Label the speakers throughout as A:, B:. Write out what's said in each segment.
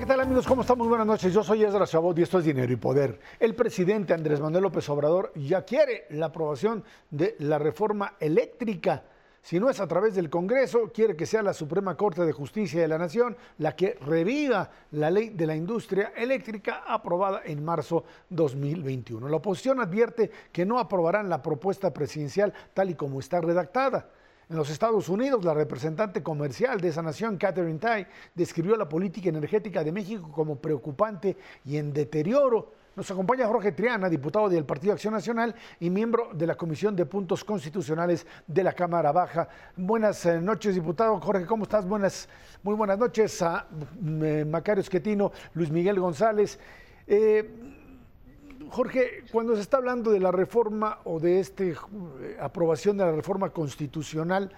A: ¿qué tal amigos? ¿Cómo están? Muy buenas noches. Yo soy Ezra Chabot y esto es Dinero y Poder. El presidente Andrés Manuel López Obrador ya quiere la aprobación de la reforma eléctrica. Si no es a través del Congreso, quiere que sea la Suprema Corte de Justicia de la Nación la que reviva la ley de la industria eléctrica aprobada en marzo 2021. La oposición advierte que no aprobarán la propuesta presidencial tal y como está redactada. En los Estados Unidos, la representante comercial de esa nación, Catherine Tai, describió la política energética de México como preocupante y en deterioro. Nos acompaña Jorge Triana, diputado del Partido Acción Nacional y miembro de la Comisión de Puntos Constitucionales de la Cámara Baja. Buenas eh, noches, diputado. Jorge, ¿cómo estás? Buenas, muy buenas noches a eh, Macario Esquetino, Luis Miguel González. Eh, Jorge, cuando se está hablando de la reforma o de esta eh, aprobación de la reforma constitucional,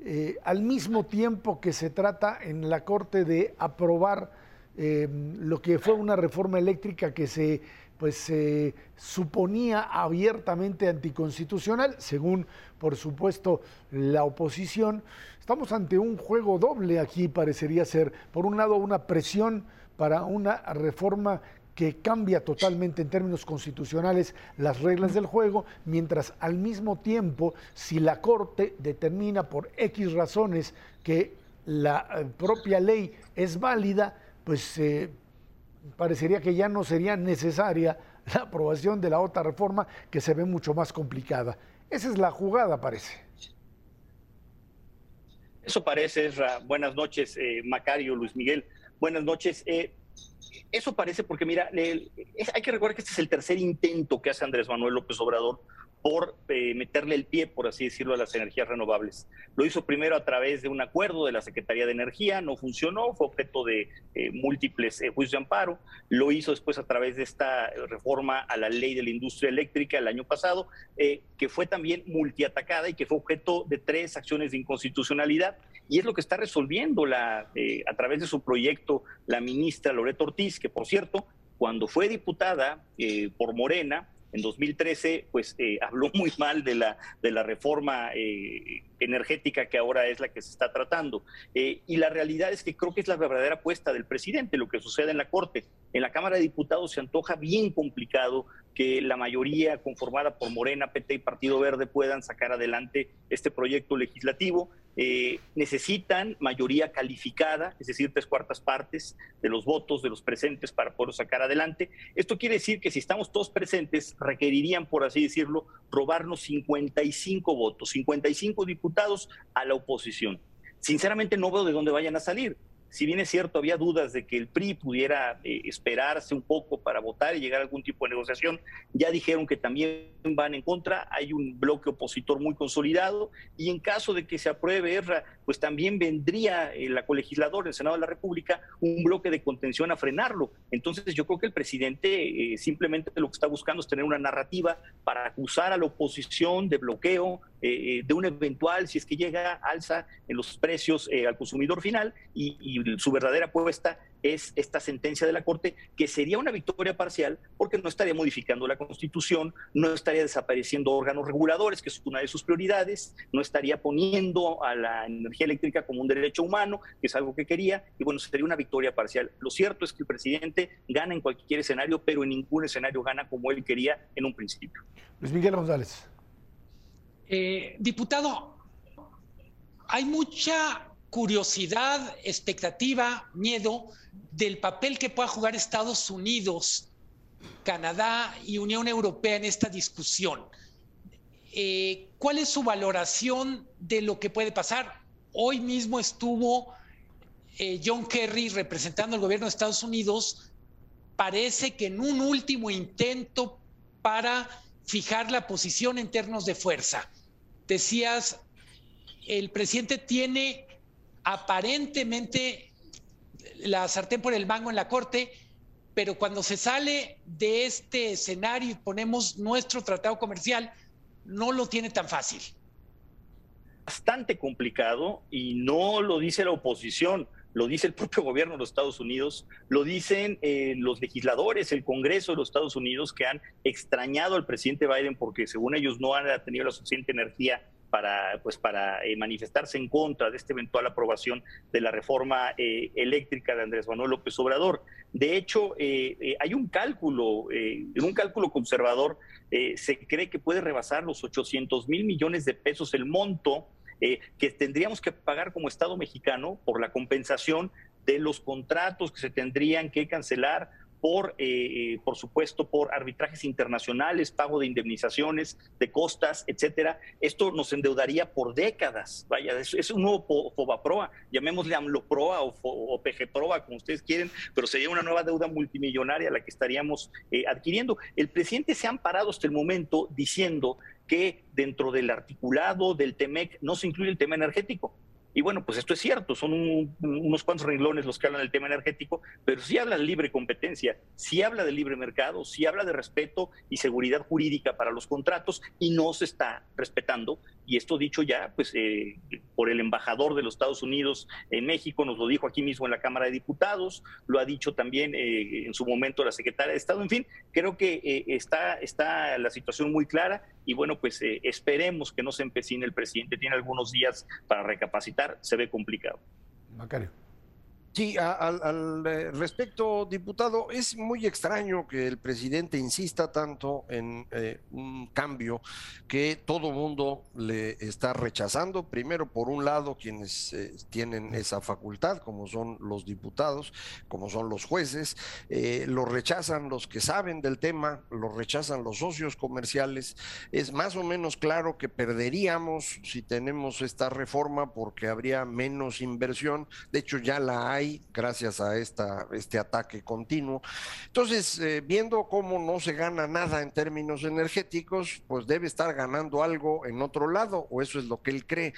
A: eh, al mismo tiempo que se trata en la Corte de aprobar eh, lo que fue una reforma eléctrica que se pues se suponía abiertamente anticonstitucional, según por supuesto la oposición. Estamos ante un juego doble aquí, parecería ser. Por un lado, una presión para una reforma que cambia totalmente en términos constitucionales las reglas del juego, mientras al mismo tiempo, si la Corte determina por X razones que la eh, propia ley es válida, pues eh, parecería que ya no sería necesaria la aprobación de la otra reforma que se ve mucho más complicada. Esa es la jugada, parece.
B: Eso parece, Buenas noches, eh, Macario, Luis Miguel. Buenas noches. Eso parece porque, mira, hay que recordar que este es el tercer intento que hace Andrés Manuel López Obrador por eh, meterle el pie, por así decirlo, a las energías renovables. Lo hizo primero a través de un acuerdo de la Secretaría de Energía, no funcionó, fue objeto de eh, múltiples eh, juicios de amparo. Lo hizo después a través de esta reforma a la ley de la industria eléctrica el año pasado, que fue también multiatacada y que fue objeto de tres acciones de inconstitucionalidad. Y es lo que está resolviendo la, a través de su proyecto la ministra Loreto Ortiz, que por cierto, cuando fue diputada por Morena, en 2013 pues eh, habló muy mal de la, de la reforma eh, energética que ahora es la que se está tratando. Eh, y la realidad es que creo que es la verdadera apuesta del presidente, lo que sucede en la Corte. En la Cámara de Diputados se antoja bien complicado que la mayoría conformada por Morena, PT y Partido Verde puedan sacar adelante este proyecto legislativo. Eh, necesitan mayoría calificada, es decir, tres cuartas partes de los votos de los presentes para poder sacar adelante. Esto quiere decir que si estamos todos presentes, requerirían, por así decirlo, robarnos 55 votos, 55 diputados a la oposición. Sinceramente no veo de dónde vayan a salir si bien es cierto, había dudas de que el PRI pudiera eh, esperarse un poco para votar y llegar a algún tipo de negociación, ya dijeron que también van en contra, hay un bloque opositor muy consolidado y en caso de que se apruebe ERRA, pues también vendría eh, la colegisladora, el Senado de la República, un bloque de contención a frenarlo. Entonces yo creo que el presidente eh, simplemente lo que está buscando es tener una narrativa para acusar a la oposición de bloqueo, de un eventual, si es que llega, alza en los precios al consumidor final y su verdadera apuesta es esta sentencia de la Corte, que sería una victoria parcial porque no estaría modificando la Constitución, no estaría desapareciendo órganos reguladores, que es una de sus prioridades, no estaría poniendo a la energía eléctrica como un derecho humano, que es algo que quería, y bueno, sería una victoria parcial. Lo cierto es que el presidente gana en cualquier escenario, pero en ningún escenario gana como él quería en un principio.
A: Luis Miguel González.
C: Eh, diputado, hay mucha curiosidad, expectativa, miedo del papel que pueda jugar Estados Unidos, Canadá y Unión Europea en esta discusión. Eh, ¿Cuál es su valoración de lo que puede pasar? Hoy mismo estuvo eh, John Kerry representando al gobierno de Estados Unidos. Parece que en un último intento para fijar la posición en términos de fuerza. Decías, el presidente tiene aparentemente la sartén por el mango en la corte, pero cuando se sale de este escenario y ponemos nuestro tratado comercial, no lo tiene tan fácil.
B: Bastante complicado y no lo dice la oposición, lo dice el propio gobierno de los Estados Unidos, lo dicen eh, los legisladores, el Congreso de los Estados Unidos que han extrañado al presidente Biden porque según ellos no han tenido la suficiente energía para, pues, para eh, manifestarse en contra de esta eventual aprobación de la reforma eh, eléctrica de Andrés Manuel López Obrador. De hecho, eh, hay un cálculo, en un cálculo conservador, se cree que puede rebasar los 800 mil millones de pesos el monto que tendríamos que pagar como Estado mexicano por la compensación de los contratos que se tendrían que cancelar por, eh, eh, por supuesto, por arbitrajes internacionales, pago de indemnizaciones, de costas, etcétera. Esto nos endeudaría por décadas. Vaya, es, un nuevo FOBAPROA, llamémosle AMLOPROA o, o PGPROA, como ustedes quieren, pero sería una nueva deuda multimillonaria la que estaríamos eh, adquiriendo. El presidente se ha amparado hasta el momento diciendo que dentro del articulado del TEMEC no se incluye el tema energético. Y bueno, pues esto es cierto, son unos cuantos renglones los que hablan del tema energético, pero sí habla de libre competencia, sí habla de libre mercado, sí habla de respeto y seguridad jurídica para los contratos y no se está respetando. Y esto dicho ya, pues eh, por el embajador de los Estados Unidos en México, nos lo dijo aquí mismo en la Cámara de Diputados, lo ha dicho también eh, en su momento la secretaria de Estado. En fin, creo que eh, está, está la situación muy clara y bueno, pues esperemos que no se empecine el presidente. Tiene algunos días para recapacitar se ve complicado.
A: Macario.
D: Sí, al, eh, respecto, diputado, es muy extraño que el presidente insista tanto en eh, un cambio que todo mundo le está rechazando. Primero, por un lado, quienes eh, tienen esa facultad, como son los diputados, como son los jueces, lo rechazan los que saben del tema, lo rechazan los socios comerciales. Es más o menos claro que perderíamos si tenemos esta reforma porque habría menos inversión. De hecho, ya la hay gracias a esta, este ataque continuo. Entonces, eh, viendo cómo no se gana nada en términos energéticos, pues debe estar ganando algo en otro lado, o eso es lo que él cree.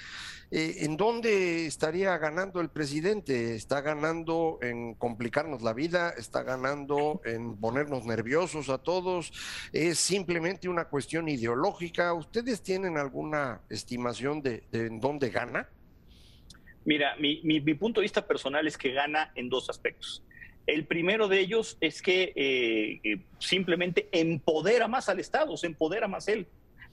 D: Eh, ¿En dónde estaría ganando el presidente? ¿Está ganando en complicarnos la vida? ¿Está ganando en ponernos nerviosos a todos? ¿Es simplemente una cuestión ideológica? ¿Ustedes tienen alguna estimación de, de en dónde gana?
B: Mira, mi, punto de vista personal es que gana en dos aspectos. El primero de ellos es que eh, eh, simplemente empodera más al Estado, se empodera más él.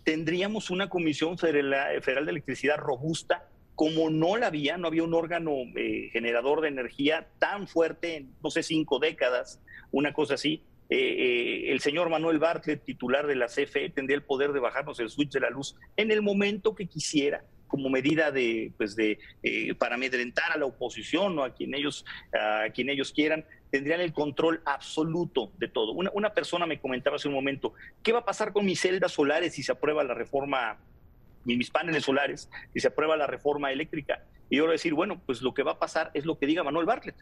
B: Tendríamos una Comisión Federal, de Electricidad robusta, como no la había, no había un órgano eh, generador de energía tan fuerte en, no sé, cinco décadas, una cosa así. el señor Manuel Bartlett, titular de la CFE, tendría el poder de bajarnos el switch de la luz en el momento que quisiera como medida de, pues de, eh, para amedrentar a la oposición o a quien ellos, a quien ellos quieran, tendrían el control absoluto de todo. Una, una persona me comentaba hace un momento, ¿qué va a pasar con mis celdas solares si se aprueba la reforma, mis paneles solares, si se aprueba la reforma eléctrica? Y yo voy a decir, bueno, pues lo que va a pasar es lo que diga Manuel Bartlett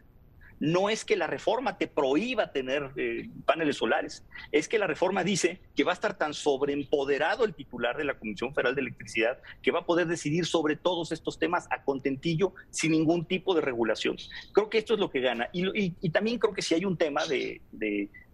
B: no es que la reforma te prohíba tener eh, paneles solares, es que la reforma dice que va a estar tan sobreempoderado el titular de la Comisión Federal de Electricidad que va a poder decidir sobre todos estos temas a contentillo sin ningún tipo de regulación. Creo que esto es lo que gana. Y, también creo que si hay un tema de,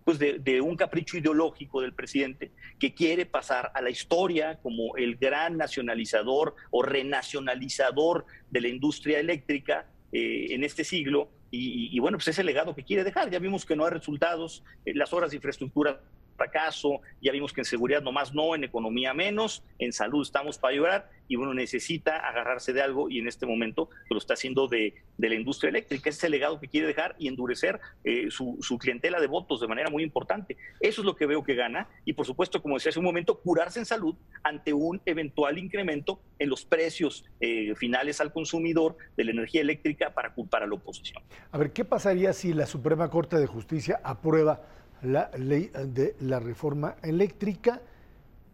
B: pues de, un capricho ideológico del presidente que quiere pasar a la historia como el gran nacionalizador o renacionalizador de la industria eléctrica eh, en este siglo y, bueno, pues ese legado que quiere dejar. Ya vimos que no hay resultados, eh, las obras de infraestructura fracaso, ya vimos que en seguridad nomás no, en economía menos, en salud estamos para llorar y uno necesita agarrarse de algo y en este momento lo está haciendo de, la industria eléctrica. Ese es el legado que quiere dejar y endurecer eh, su, clientela de votos de manera muy importante. Eso es lo que veo que gana y por supuesto, como decía hace un momento, curarse en salud ante un eventual incremento en los precios eh, finales al consumidor de la energía eléctrica para culpar a la oposición.
A: A ver, ¿qué pasaría si la Suprema Corte de Justicia aprueba la ley de la reforma eléctrica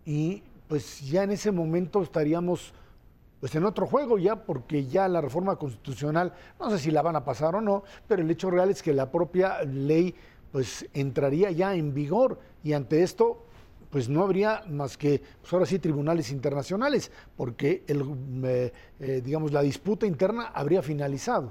A: y pues ya en ese momento estaríamos pues en otro juego ya, porque ya la reforma constitucional, no sé si la van a pasar o no, pero el hecho real es que la propia ley pues entraría ya en vigor y ante esto pues no habría más que, pues ahora sí, tribunales internacionales, porque el, eh, eh, digamos, la disputa interna habría finalizado.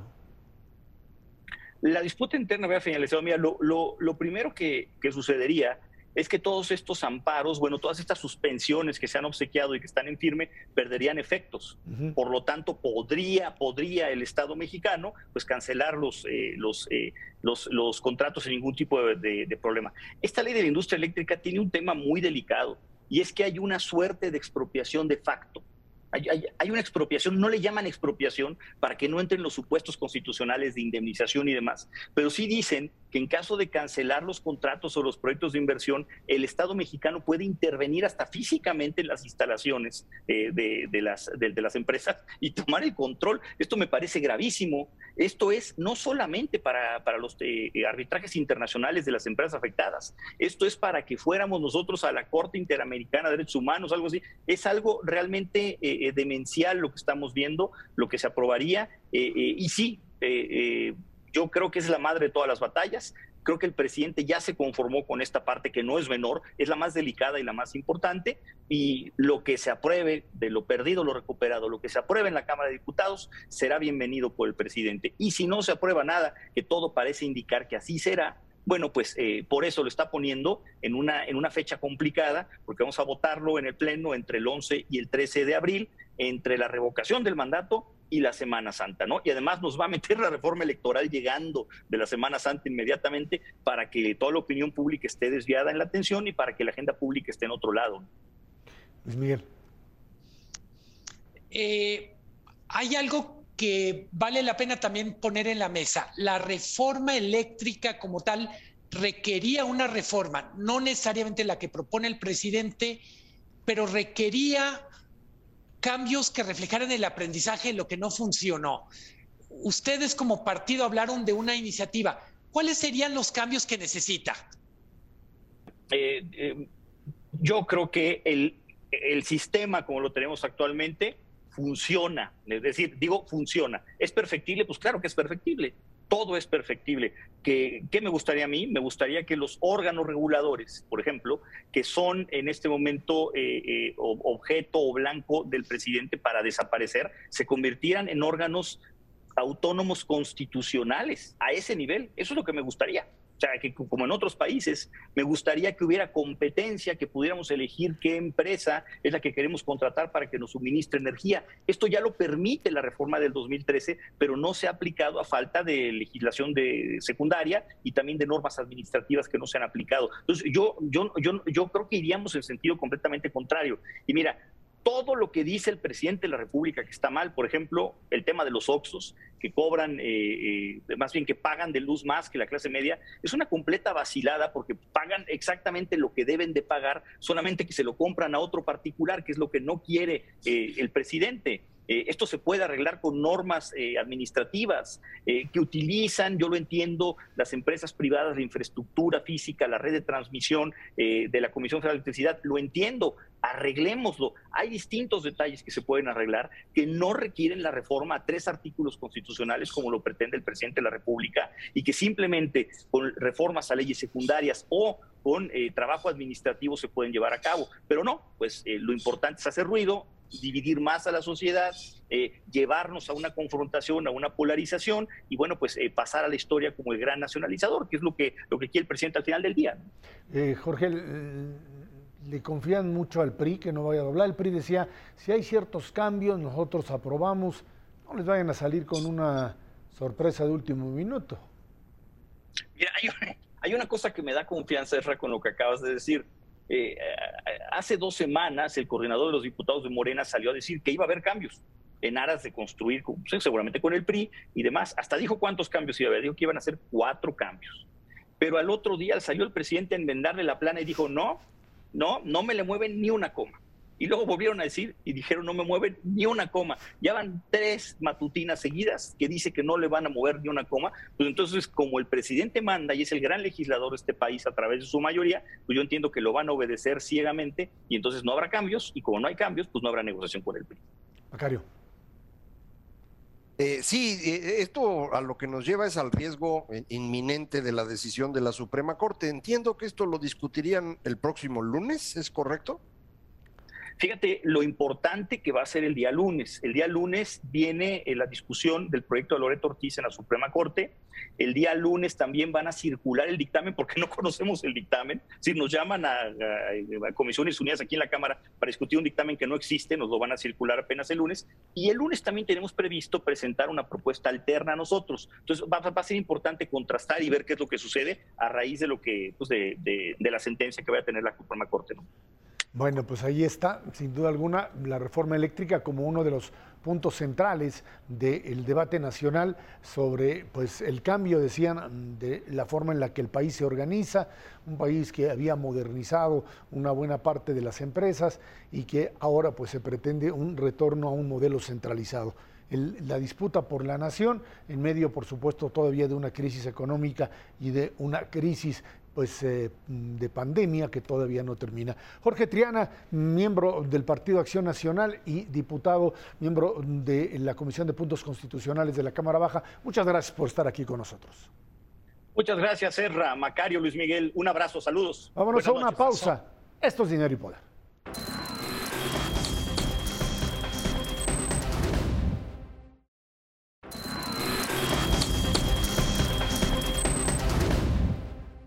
B: La disputa interna había finalizado. Mira, lo, lo, primero que, sucedería es que todos estos amparos, bueno, todas estas suspensiones que se han obsequiado y que están en firme, perderían efectos. Por lo tanto, podría, podría el Estado mexicano pues cancelar los, eh, los, eh, los, los, contratos sin ningún tipo de, de problema. Esta ley de la industria eléctrica tiene un tema muy delicado y es que hay una suerte de expropiación de facto. Hay, una expropiación, no le llaman expropiación para que no entren los supuestos constitucionales de indemnización y demás, pero sí dicen que en caso de cancelar los contratos o los proyectos de inversión, el Estado mexicano puede intervenir hasta físicamente en las instalaciones eh, de, las, de, las empresas y tomar el control. Esto me parece gravísimo. Esto es no solamente para, para los eh, arbitrajes internacionales de las empresas afectadas, esto es para que fuéramos nosotros a la Corte Interamericana de Derechos Humanos, algo así. Es algo realmente... Eh, eh, demencial lo que estamos viendo, lo que se aprobaría. Eh, eh, y sí, yo creo que es la madre de todas las batallas. Creo que el presidente ya se conformó con esta parte que no es menor, es la más delicada y la más importante. Y lo que se apruebe de lo perdido, lo recuperado, lo que se apruebe en la Cámara de Diputados será bienvenido por el presidente. Y si no se aprueba nada, que todo parece indicar que así será, bueno, pues eh, por eso lo está poniendo en una, en una fecha complicada, porque vamos a votarlo en el Pleno entre el 11 y el 13 de abril, entre la revocación del mandato y la Semana Santa, ¿no? Y además nos va a meter la reforma electoral llegando de la Semana Santa inmediatamente para que toda la opinión pública esté desviada en la atención y para que la agenda pública esté en otro lado.
A: Luis Miguel.
C: Eh, hay algo que vale la pena también poner en la mesa. La reforma eléctrica como tal requería una reforma, no necesariamente la que propone el presidente, pero requería cambios que reflejaran el aprendizaje de lo que no funcionó. Ustedes como partido hablaron de una iniciativa. ¿Cuáles serían los cambios que necesita?
B: Eh, eh, yo creo que el, el sistema como lo tenemos actualmente funciona, es decir, digo funciona. ¿Es perfectible? Pues claro que es perfectible. Todo es perfectible. ¿Qué, me gustaría a mí? Me gustaría que los órganos reguladores, por ejemplo, que son en este momento eh, eh, objeto o blanco del presidente para desaparecer, se convirtieran en órganos autónomos constitucionales a ese nivel. Eso es lo que me gustaría. O sea, que como en otros países, me gustaría que hubiera competencia, que pudiéramos elegir qué empresa es la que queremos contratar para que nos suministre energía. Esto ya lo permite la reforma del 2013, pero no se ha aplicado a falta de legislación de secundaria y también de normas administrativas que no se han aplicado. Entonces, yo, yo, yo, yo creo que iríamos en sentido completamente contrario. Y mira, todo lo que dice el presidente de la República que está mal, por ejemplo, el tema de los Oxos, que cobran, eh, eh, más bien que pagan de luz más que la clase media, es una completa vacilada porque pagan exactamente lo que deben de pagar, solamente que se lo compran a otro particular, que es lo que no quiere eh, el presidente. Eh, esto se puede arreglar con normas eh, administrativas eh, que utilizan, yo lo entiendo, las empresas privadas de infraestructura física, la red de transmisión de la Comisión Federal de Electricidad, lo entiendo, arreglémoslo. Hay distintos detalles que se pueden arreglar que no requieren la reforma a tres artículos constitucionales como lo pretende el presidente de la República y que simplemente con reformas a leyes secundarias o con trabajo administrativo se pueden llevar a cabo. Pero no, pues lo importante es hacer ruido, dividir más a la sociedad, eh, llevarnos a una confrontación, a una polarización y bueno, pues eh, pasar a la historia como el gran nacionalizador, que es lo que, lo que quiere el presidente al final del día.
A: Eh, Jorge, le confían mucho al PRI que no vaya a doblar. El PRI decía, si hay ciertos cambios, nosotros aprobamos, no les vayan a salir con una sorpresa de último minuto.
B: Mira, hay, hay una cosa que me da confianza, Erra, con lo que acabas de decir eh, hace dos semanas el coordinador de los diputados de Morena salió a decir que iba a haber cambios en aras de construir, pues, seguramente con el PRI y demás. Hasta dijo cuántos cambios iba a haber, dijo que iban a ser cuatro cambios. Pero al otro día salió el presidente a enmendarle la plana y dijo, no, no, no me le mueven ni una coma. Y luego volvieron a decir y dijeron no me mueven ni una coma. Ya van tres matutinas seguidas que dice que no le van a mover ni una coma. Pues entonces, como el presidente manda y es el gran legislador de este país a través de su mayoría, pues yo entiendo que lo van a obedecer ciegamente y entonces no habrá cambios y como no hay cambios, pues no habrá negociación con el PRI.
A: Macario.
D: Eh, sí, eh, esto a lo que nos lleva es al riesgo inminente de la decisión de la Suprema Corte. Entiendo que esto lo discutirían el próximo lunes, ¿es correcto?
B: Fíjate lo importante que va a ser el día lunes. El día lunes viene eh, la discusión del proyecto de Loreto Ortiz en la Suprema Corte. El día lunes también van a circular el dictamen porque no conocemos el dictamen. Si nos llaman a, Comisiones Unidas aquí en la Cámara para discutir un dictamen que no existe, nos lo van a circular apenas el lunes. Y el lunes también tenemos previsto presentar una propuesta alterna a nosotros. Entonces va, a ser importante contrastar y ver qué es lo que sucede a raíz de lo que, pues de, la sentencia que va a tener la Suprema Corte.
A: Bueno, pues ahí está, sin duda alguna, la reforma eléctrica como uno de los puntos centrales del debate nacional sobre pues, el cambio, decían, de la forma en la que el país se organiza, un país que había modernizado una buena parte de las empresas y que ahora pues, se pretende un retorno a un modelo centralizado. la disputa por la nación, en medio, por supuesto, todavía de una crisis económica y de una crisis pues, eh, de pandemia que todavía no termina. Jorge Triana, miembro del Partido Acción Nacional y diputado, miembro de la Comisión de Puntos Constitucionales de la Cámara Baja, muchas gracias por estar aquí con nosotros.
B: Muchas gracias, Serra, Macario, Luis Miguel. Un abrazo, saludos.
A: Vámonos a una pausa. Esto es Dinero y Poder.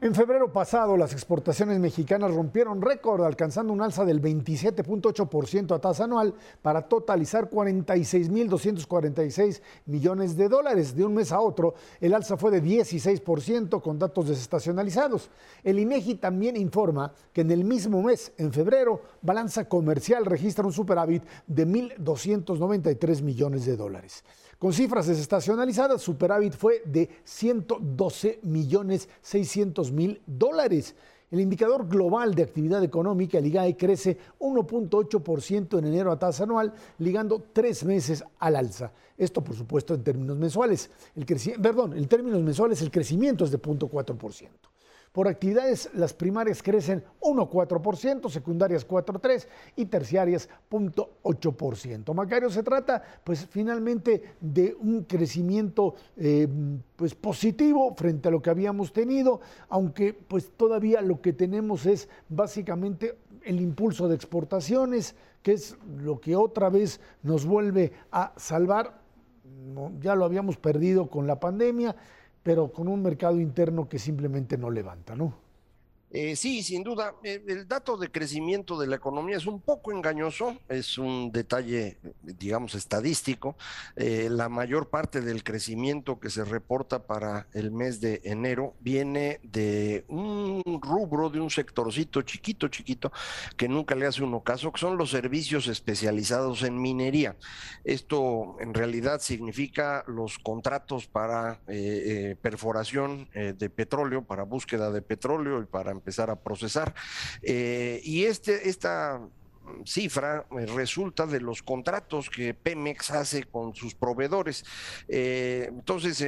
A: En febrero pasado, las exportaciones mexicanas rompieron récord, alcanzando un alza del 27.8% a tasa anual para totalizar 46.246 millones de dólares. De un mes a otro, el alza fue de 16% con datos desestacionalizados. El INEGI también informa que en el mismo mes, en febrero, balanza comercial registra un superávit de 1.293 millones de dólares. Con cifras desestacionalizadas, superávit fue de 112 millones 600 mil dólares. El indicador global de actividad económica, el IGAE, crece 1.8% en enero a tasa anual, ligando tres meses al alza. Esto, por supuesto, en términos mensuales. Perdón, en términos mensuales el crecimiento es de 0.4%. Por actividades, las primarias crecen 1,4%, secundarias 4,3% y terciarias 0.8%. Macario, se trata pues finalmente de un crecimiento eh, pues positivo frente a lo que habíamos tenido, aunque pues todavía lo que tenemos es básicamente el impulso de exportaciones, que es lo que otra vez nos vuelve a salvar. ya lo habíamos perdido con la pandemia pero con un mercado interno que simplemente no levanta, ¿no?
D: Eh, sí, sin duda. Eh, el dato de crecimiento de la economía es un poco engañoso, es un detalle, digamos, estadístico. Eh, la mayor parte del crecimiento que se reporta para el mes de enero viene de un rubro, de un sectorcito chiquito, chiquito, que nunca le hace uno caso, que son los servicios especializados en minería. Esto en realidad significa los contratos para perforación de petróleo, para búsqueda de petróleo y para empezar a procesar. Eh, y este, esta cifra eh, resulta de los contratos que Pemex hace con sus proveedores. Eh, entonces,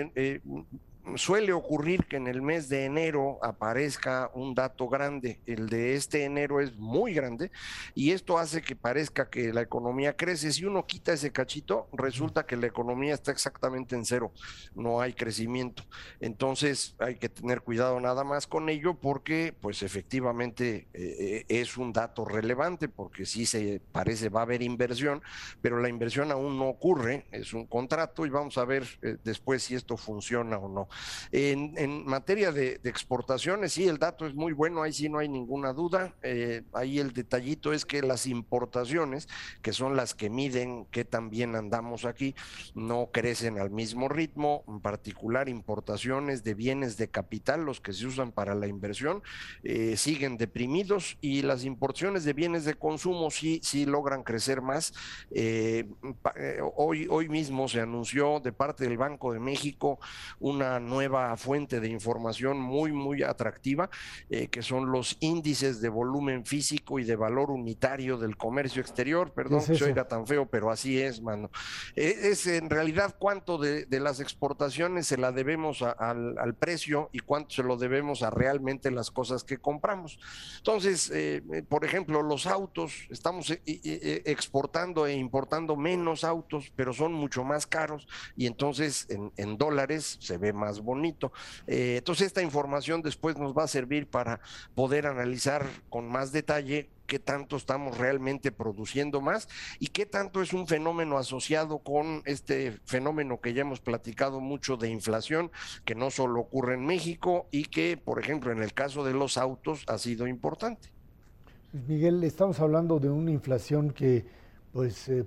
D: suele ocurrir que en el mes de enero aparezca un dato grande. El de este enero es muy grande y esto hace que parezca que la economía crece. Si uno quita ese cachito, resulta que la economía está exactamente en cero, no hay crecimiento. Entonces hay que tener cuidado nada más con ello porque pues efectivamente eh, es un dato relevante porque sí se parece va a haber inversión, pero la inversión aún no ocurre, es un contrato y vamos a ver eh, después si esto funciona o no. En, materia de, exportaciones, sí, el dato es muy bueno, ahí sí no hay ninguna duda. Eh, ahí el detallito es que las importaciones, que son las que miden que también andamos aquí, no crecen al mismo ritmo, en particular importaciones de bienes de capital, los que se usan para la inversión, eh, siguen deprimidos y las importaciones de bienes de consumo sí, sí logran crecer más. Eh, hoy, hoy mismo se anunció de parte del Banco de México una nueva fuente de información muy, muy atractiva, eh, que son los índices de volumen físico y de valor unitario del comercio exterior. Perdón que se oiga tan feo, pero así es, mano. Eh, es en realidad cuánto de, las exportaciones se la debemos al, precio y cuánto se lo debemos a realmente las cosas que compramos. Entonces, eh, por ejemplo, los autos, estamos exportando e importando menos autos, pero son mucho más caros y entonces en, en dólares se ve más bonito. Eh, entonces esta información después nos va a servir para poder analizar con más detalle qué tanto estamos realmente produciendo más y qué tanto es un fenómeno asociado con este fenómeno que ya hemos platicado mucho de inflación, que no solo ocurre en México y que, por ejemplo, en el caso de los autos ha sido importante.
A: Miguel, estamos hablando de una inflación que pues eh,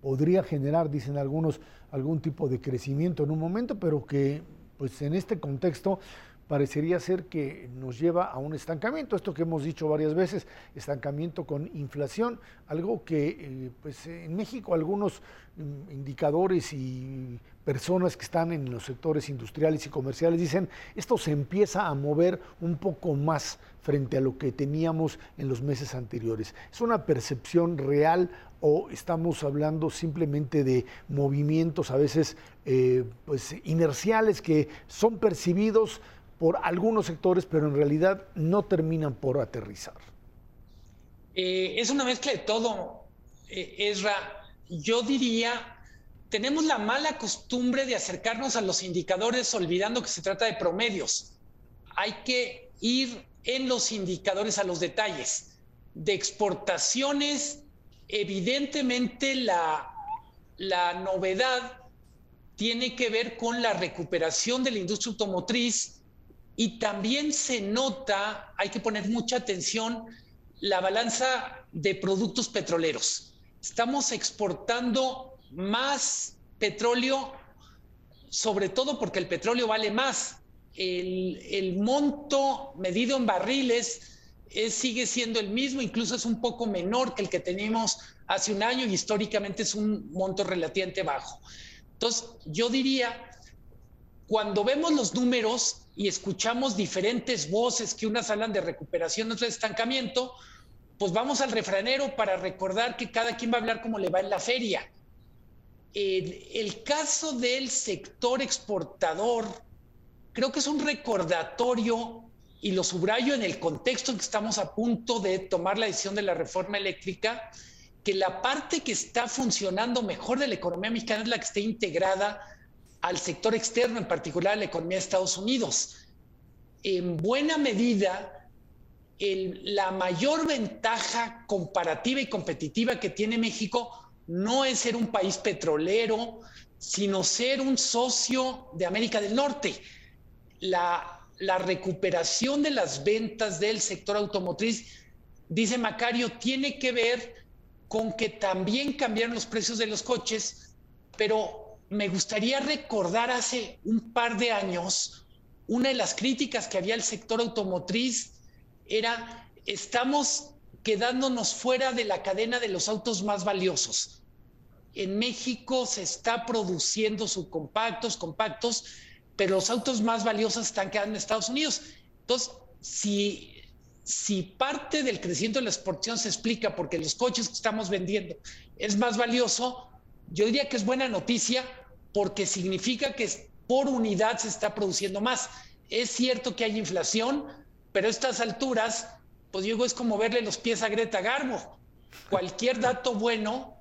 A: podría generar, dicen algunos, algún tipo de crecimiento en un momento, pero que pues en este contexto parecería ser que nos lleva a un estancamiento, esto que hemos dicho varias veces, estancamiento con inflación, algo que eh, pues en México algunos mm, indicadores y personas que están en los sectores industriales y comerciales dicen, esto se empieza a mover un poco más frente a lo que teníamos en los meses anteriores. ¿Es una percepción real o estamos hablando simplemente de movimientos a veces eh, pues, inerciales que son percibidos por algunos sectores, pero en realidad no terminan por aterrizar.
C: Eh, es una mezcla de todo, eh, Ezra. Yo diría, tenemos la mala costumbre de acercarnos a los indicadores olvidando que se trata de promedios. Hay que ir en los indicadores a los detalles. De exportaciones, evidentemente la, la novedad tiene que ver con la recuperación de la industria automotriz y también se nota, hay que poner mucha atención, la balanza de productos petroleros. Estamos exportando más petróleo, sobre todo porque el petróleo vale más. El, monto medido en barriles sigue siendo el mismo, incluso es un poco menor que el que teníamos hace un año y históricamente es un monto relativamente bajo. Entonces, yo diría, cuando vemos los números, y escuchamos diferentes voces que unas hablan de recuperación, otras de estancamiento, pues vamos al refranero para recordar que cada quien va a hablar cómo le va en la feria. El, el caso del sector exportador, creo que es un recordatorio y lo subrayo en el contexto en que estamos a punto de tomar la decisión de la reforma eléctrica, que la parte que está funcionando mejor de la economía mexicana es la que esté integrada al sector externo, en particular a la economía de Estados Unidos. En buena medida, la mayor ventaja comparativa y competitiva que tiene México no es ser un país petrolero, sino ser un socio de América del Norte. La, recuperación de las ventas del sector automotriz, dice Macario, tiene que ver con que también cambiaron los precios de los coches, pero me gustaría recordar hace un par de años, una de las críticas que había al sector automotriz era, estamos quedándonos fuera de la cadena de los autos más valiosos. En México se está produciendo subcompactos, compactos, pero los autos más valiosos están quedando en Estados Unidos. Entonces, si, si parte del crecimiento de la exportación se explica porque los coches que estamos vendiendo es más valioso, yo diría que es buena noticia porque significa que por unidad se está produciendo más. Es cierto que hay inflación, pero a estas alturas, pues digo, es como verle los pies a Greta Garbo. Cualquier dato bueno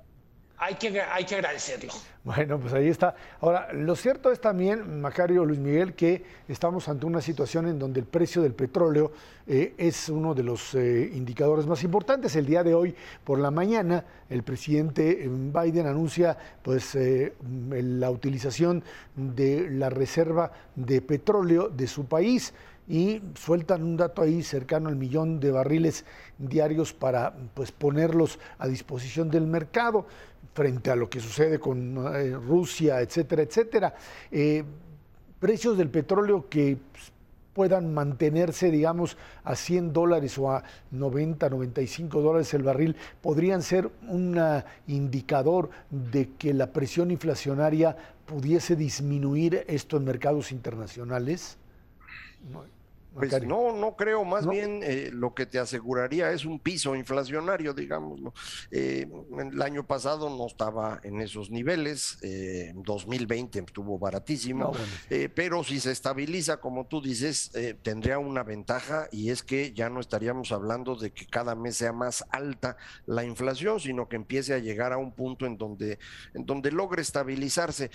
C: hay que, hay que agradecerlo.
A: Bueno, pues ahí está. Ahora, lo cierto es también, Macario Luis Miguel, que estamos ante una situación en donde el precio del petróleo eh, es uno de los eh, indicadores más importantes. El día de hoy, por la mañana, el presidente Biden anuncia pues, eh, la utilización de la reserva de petróleo de su país y sueltan un dato ahí cercano al millón de barriles diarios para pues, ponerlos a disposición del mercado frente a lo que sucede con eh, Rusia, etcétera, etcétera. Eh, precios del petróleo que pues, puedan mantenerse, digamos, a 100 dólares o a 90, 95 dólares el barril, podrían ser un indicador de que la presión inflacionaria pudiese disminuir esto en mercados internacionales. Mike.
D: Pues no, no creo, más bien eh, lo que te aseguraría es un piso inflacionario, digámoslo. Eh, el año pasado no estaba en esos niveles, eh, 2020 estuvo baratísimo, eh, pero si se estabiliza, como tú dices, tendría una ventaja y es que ya no estaríamos hablando de que cada mes sea más alta la inflación, sino que empiece a llegar a un punto en donde, en donde logre estabilizarse.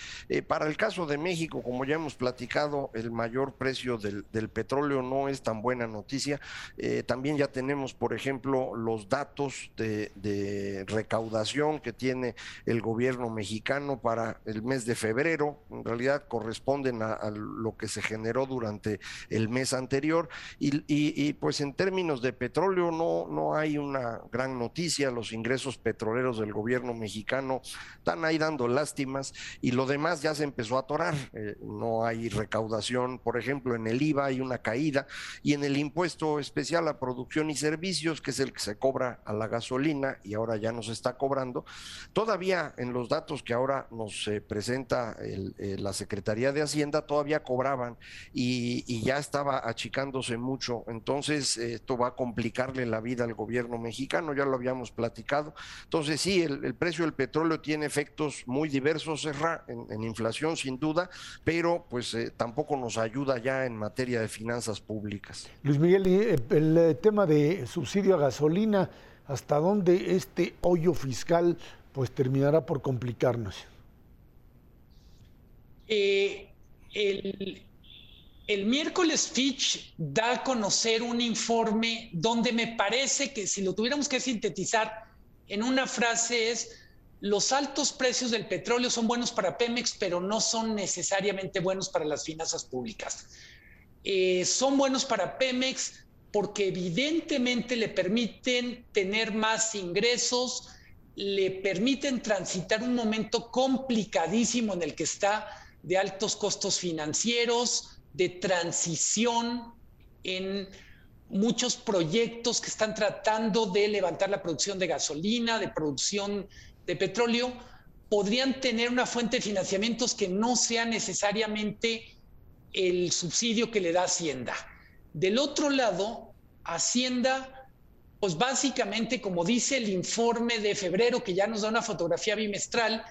D: para el caso de México, como ya hemos platicado, el mayor precio del, del petróleo no es tan buena noticia. Eh, también ya tenemos, por ejemplo, los datos de, recaudación que tiene el gobierno mexicano para el mes de febrero. En realidad corresponden a, lo que se generó durante el mes anterior. Y, pues en términos de petróleo no, no hay una gran noticia. Los ingresos petroleros del gobierno mexicano están ahí dando lástimas y lo demás ya se empezó a atorar. Eh, no hay recaudación, por ejemplo, en el IVA hay una caída y en el impuesto especial a producción y servicios, que es el que se cobra a la gasolina y ahora ya nos está cobrando, todavía en los datos que ahora nos eh, presenta eh, la Secretaría de Hacienda, todavía cobraban y, ya estaba achicándose mucho. Entonces, esto va a complicarle la vida al gobierno mexicano, ya lo habíamos platicado. Entonces, sí, el, precio del petróleo tiene efectos muy diversos, en, en inflación sin duda, pero pues eh, tampoco nos ayuda ya en materia de finanzas públicas.
A: Luis Miguel, eh, el eh, tema de subsidio a gasolina, ¿hasta dónde este hoyo fiscal pues terminará por complicarnos?
C: el, el miércoles Fitch da a conocer un informe donde me parece que si lo tuviéramos que sintetizar en una frase es los altos precios del petróleo son buenos para Pemex, pero no son necesariamente buenos para las finanzas públicas. Eh, son buenos para Pemex porque evidentemente le permiten tener más ingresos, le permiten transitar un momento complicadísimo en el que está de altos costos financieros, de transición en muchos proyectos que están tratando de levantar la producción de gasolina, de producción de petróleo. Podrían tener una fuente de financiamientos que no sea necesariamente el subsidio que le da Hacienda. Del otro lado, Hacienda, pues básicamente, como dice el informe de febrero, que ya nos da una fotografía bimestral,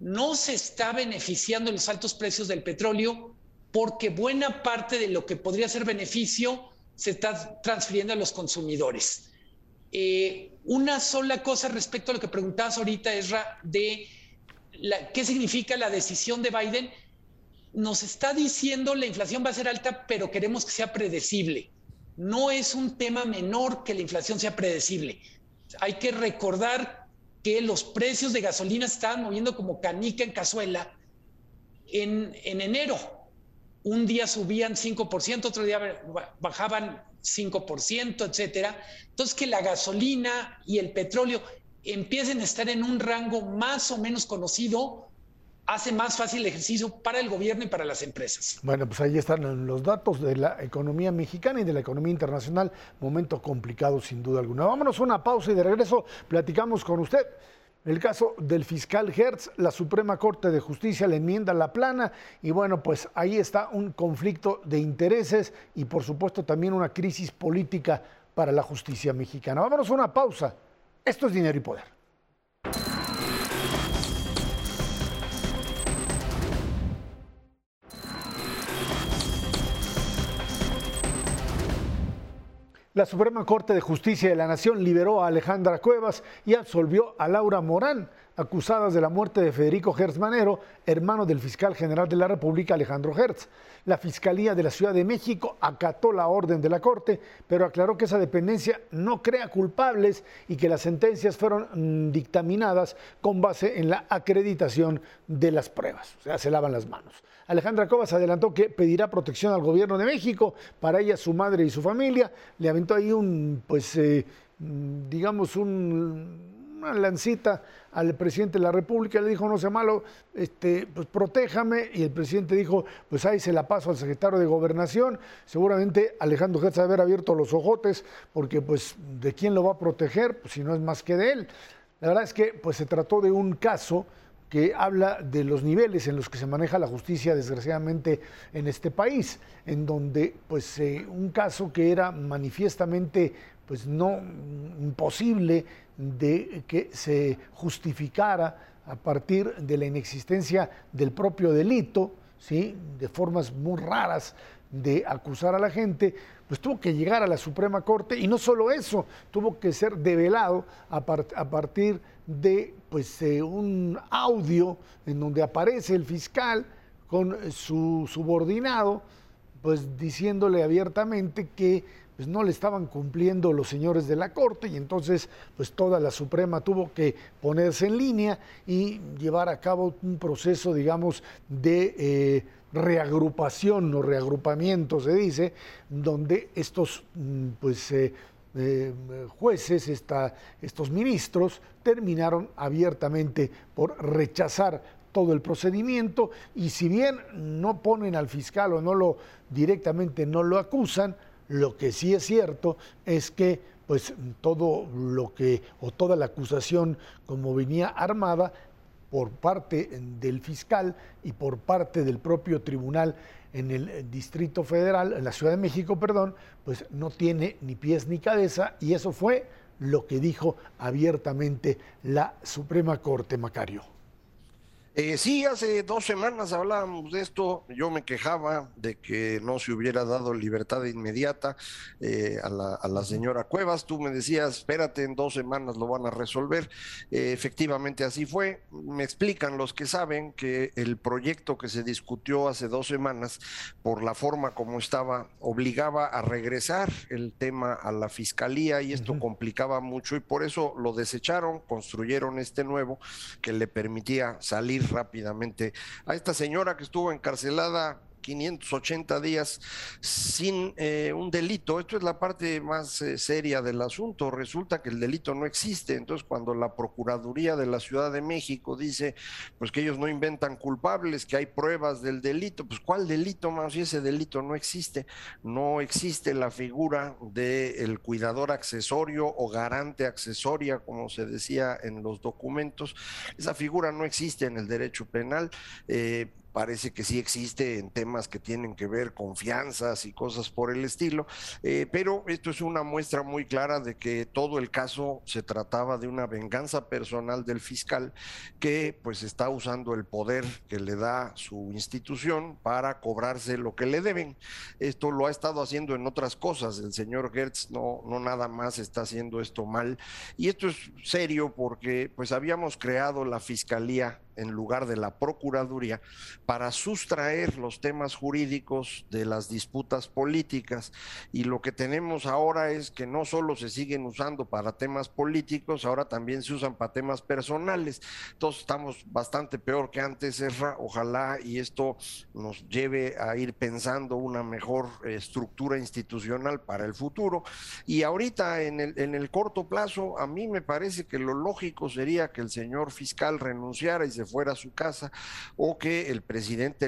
C: no se está beneficiando los altos precios del petróleo porque buena parte de lo que podría ser beneficio se está transfiriendo a los consumidores. Eh, una sola cosa respecto a lo que preguntabas ahorita, Esra, de qué significa la decisión de Biden. Nos está diciendo la inflación va a ser alta, pero queremos que sea predecible. No es un tema menor que la inflación sea predecible. Hay que recordar que los precios de gasolina estaban moviendo como canica en cazuela en, en enero. Un día subían 5%, otro día bajaban 5%, etcétera. Entonces, que la gasolina y el petróleo empiecen a estar en un rango más o menos conocido hace más fácil el ejercicio para el gobierno y para las empresas.
A: Bueno, pues ahí están los datos de la economía mexicana y de la economía internacional. Momento complicado sin duda alguna. Vámonos a una pausa y de regreso platicamos con usted. El caso del fiscal Hertz, la Suprema Corte de Justicia le enmienda la plana y bueno, pues ahí está un conflicto de intereses y por supuesto también una crisis política para la justicia mexicana. Vámonos a una pausa. Esto es dinero y poder. La Suprema Corte de Justicia de la Nación liberó a Alejandra Cuevas y absolvió a Laura Morán, acusadas de la muerte de Federico Hertz Manero, hermano del fiscal general de la República Alejandro Hertz. La Fiscalía de la Ciudad de México acató la orden de la Corte, pero aclaró que esa dependencia no crea culpables y que las sentencias fueron mm, dictaminadas con base en la acreditación de las pruebas. O sea, se lavan las manos. Alejandra Cobas adelantó que pedirá protección al gobierno de México para ella, su madre y su familia. Le aventó ahí un, pues, eh, digamos, una lancita al presidente de la República, le dijo, no sea malo, este, pues protéjame, y el presidente dijo, pues ahí se la paso al secretario de Gobernación, seguramente Alejandro Gertz haber abierto los ojotes, porque pues, ¿de quién lo va a proteger? Pues si no es más que de él. La verdad es que pues se trató de un caso que habla de los niveles en los que se maneja la justicia, desgraciadamente, en este país, en donde pues, eh, un caso que era manifiestamente pues, no imposible de que se justificara a partir de la inexistencia del propio delito, ¿sí? de formas muy raras de acusar a la gente, pues tuvo que llegar a la Suprema Corte y no solo eso, tuvo que ser develado a, a partir de pues, eh, un audio en donde aparece el fiscal con su subordinado pues diciéndole abiertamente que pues no le estaban cumpliendo los señores de la Corte y entonces pues toda la Suprema tuvo que ponerse en línea y llevar a cabo un proceso, digamos, de eh, reagrupación o reagrupamiento, se dice, donde estos mm, pues, eh, eh, jueces, estos ministros, terminaron abiertamente por rechazar todo el procedimiento y si bien no ponen al fiscal o no lo directamente no lo acusan, lo que sí es cierto es que pues todo lo que o toda la acusación como venía armada por parte del fiscal y por parte del propio tribunal en el Distrito Federal, en la Ciudad de México, perdón, pues no tiene ni pies ni cabeza y eso fue lo que dijo abiertamente la Suprema Corte Macario.
D: Eh, sí, hace dos semanas hablábamos de esto. Yo me quejaba de que no se hubiera dado libertad inmediata eh, a, la, señora Cuevas. Tú me decías, espérate, en dos semanas lo van a resolver. Eh, efectivamente, así fue. Me explican los que saben que el proyecto que se discutió hace dos semanas, por la forma como estaba, obligaba a regresar el tema a la fiscalía y esto complicaba mucho y por eso lo desecharon, construyeron este nuevo que le permitía salir rápidamente a esta señora que estuvo encarcelada 580 días sin eh, un delito. Esto es la parte más eh, seria del asunto. Resulta que el delito no existe. Entonces, cuando la Procuraduría de la Ciudad de México dice pues que ellos no inventan culpables, que hay pruebas del delito, pues ¿cuál delito más si ese delito no existe? No existe la figura del cuidador accesorio o garante accesoria, como se decía en los documentos. Esa figura no existe en el derecho penal. Eh, parece que sí existe en temas que tienen que ver confianzas y cosas por el estilo, eh, pero esto es una muestra muy clara de que todo el caso se trataba de una venganza personal del fiscal que pues está usando el poder que le da su institución para cobrarse lo que le deben. Esto lo ha estado haciendo en otras cosas, el señor Gertz no, no nada más está haciendo esto mal y esto es serio porque pues habíamos creado la fiscalía en lugar de la Procuraduría para sustraer los temas jurídicos de las disputas políticas. Y lo que tenemos ahora es que no solo se siguen usando para temas políticos, ahora también se usan para temas personales. Entonces estamos bastante peor que antes, Erra. Ojalá y esto nos lleve a ir pensando una mejor estructura institucional para el futuro. Y ahorita en el, en el corto plazo, a mí me parece que lo lógico sería que el señor fiscal renunciara y se fuera a su casa o que el presidente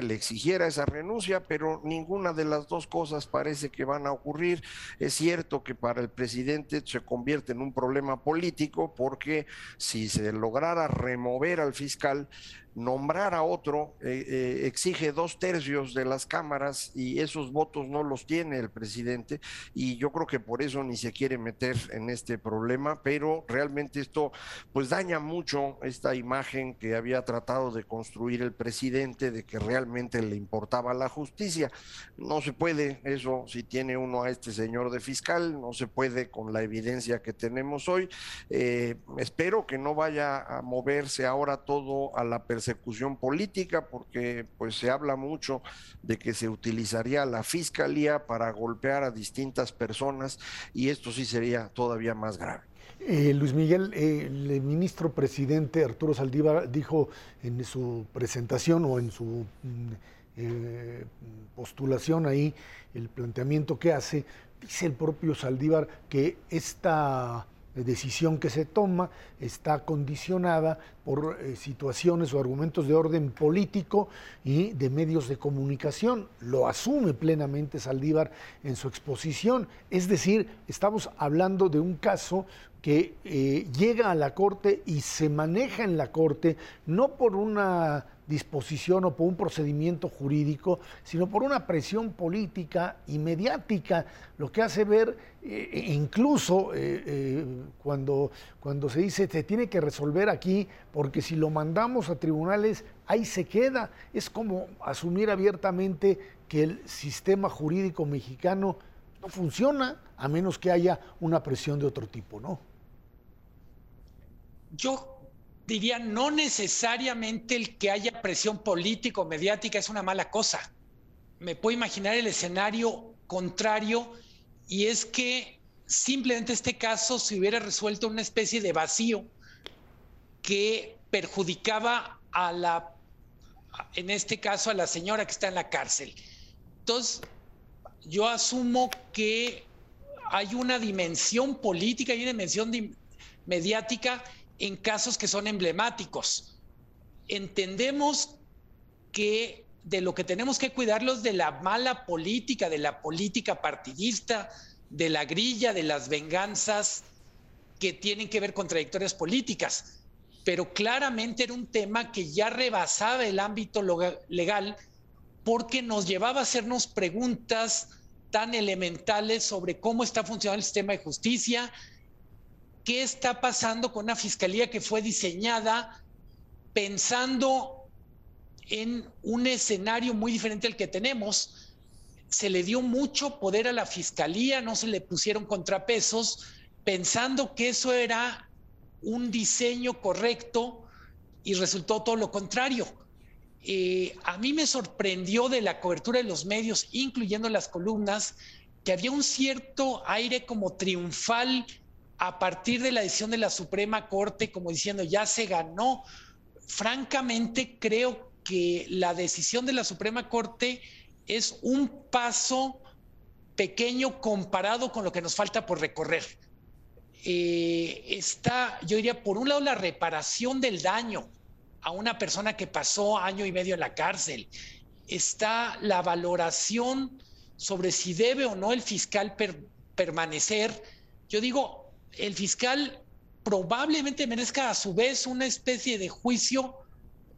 D: le exigiera esa renuncia, pero ninguna de las dos cosas parece que van a ocurrir. Es cierto que para el presidente se convierte en un problema político porque si se lograra remover al fiscal, nombrar a otro eh, eh, exige dos tercios de las cámaras y esos votos no los tiene el presidente y yo creo que por eso ni se quiere meter en este problema, pero realmente esto pues daña mucho esta imagen que había tratado de construir el presidente de que realmente le importaba la justicia. No se puede eso si tiene uno a este señor de fiscal, no se puede con la evidencia que tenemos hoy. Eh, espero que no vaya a moverse ahora todo a la persecución política, porque pues se habla mucho de que se utilizaría la fiscalía para golpear a distintas personas y esto sí sería todavía más grave.
A: Eh, Luis Miguel, el ministro presidente Arturo Saldívar dijo en su presentación o en su mm, eh, postulación ahí, el planteamiento que hace, dice el propio Saldívar que esta decisión que se toma está condicionada por eh, situaciones o argumentos de orden político y de medios de comunicación. Lo asume plenamente Saldívar en su exposición. Es decir, estamos hablando de un caso que eh, llega a la Corte y se maneja en la Corte no por una disposición o por un procedimiento jurídico, sino por una presión política y mediática, lo que hace ver eh, e incluso eh, eh, cuando, cuando se dice se tiene que resolver aquí, porque si lo mandamos a tribunales, ahí se queda. Es como asumir abiertamente que el sistema jurídico mexicano no funciona a menos que haya una presión de otro tipo, ¿no?
C: Yo diría, no necesariamente el que haya presión político, mediática es una mala cosa. me puedo imaginar el escenario contrario y es que simplemente este caso se hubiera resuelto una especie de vacío que perjudicaba a la, en este caso, a la señora que está en la cárcel. Entonces, yo asumo que hay una dimensión política y una dimensión mediática en casos que son emblemáticos. Entendemos que de lo que tenemos que cuidarlos de la mala política, de la política partidista, de la grilla, de las venganzas que tienen que ver con trayectorias políticas. Pero claramente era un tema que ya rebasaba el ámbito legal porque nos llevaba a hacernos preguntas tan elementales sobre cómo está funcionando el sistema de justicia, qué está pasando con una fiscalía que fue diseñada pensando en un escenario muy diferente al que tenemos. Se le dio mucho poder a la fiscalía, no se le pusieron contrapesos, pensando que eso era un diseño correcto y resultó todo lo contrario. Eh, a mí me sorprendió de la cobertura de los medios, incluyendo las columnas, que había un cierto aire como triunfal a partir de la decisión de la Suprema Corte, como diciendo, ya se ganó. Francamente, creo que la decisión de la Suprema Corte es un paso pequeño comparado con lo que nos falta por recorrer. Eh, está, yo diría, por un lado, la reparación del daño a una persona que pasó año y medio en la cárcel. Está la valoración sobre si debe o no el fiscal permanecer. Yo digo, el fiscal probablemente merezca a su vez una especie de juicio